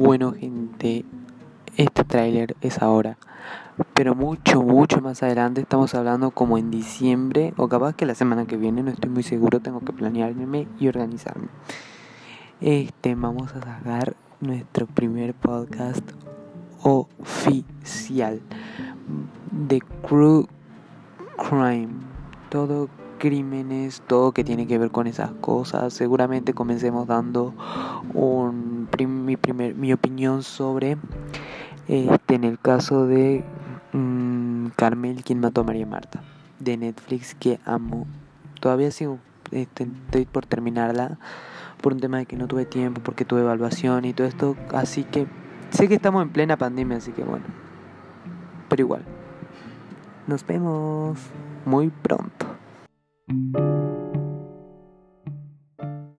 Bueno gente, este tráiler es ahora, pero mucho, mucho más adelante estamos hablando como en diciembre o capaz que la semana que viene, no estoy muy seguro, tengo que planearme y organizarme. Este, vamos a sacar nuestro primer podcast oficial de Crew Crime. Todo crímenes, todo que tiene que ver con esas cosas. Seguramente comencemos dando un, mi, primer, mi opinión sobre este, en el caso de mm, Carmel, quien mató a María Marta, de Netflix, que amo. Todavía sigo, este, estoy por terminarla por un tema de que no tuve tiempo, porque tuve evaluación y todo esto. Así que sé que estamos en plena pandemia, así que bueno. Pero igual. Nos vemos muy pronto.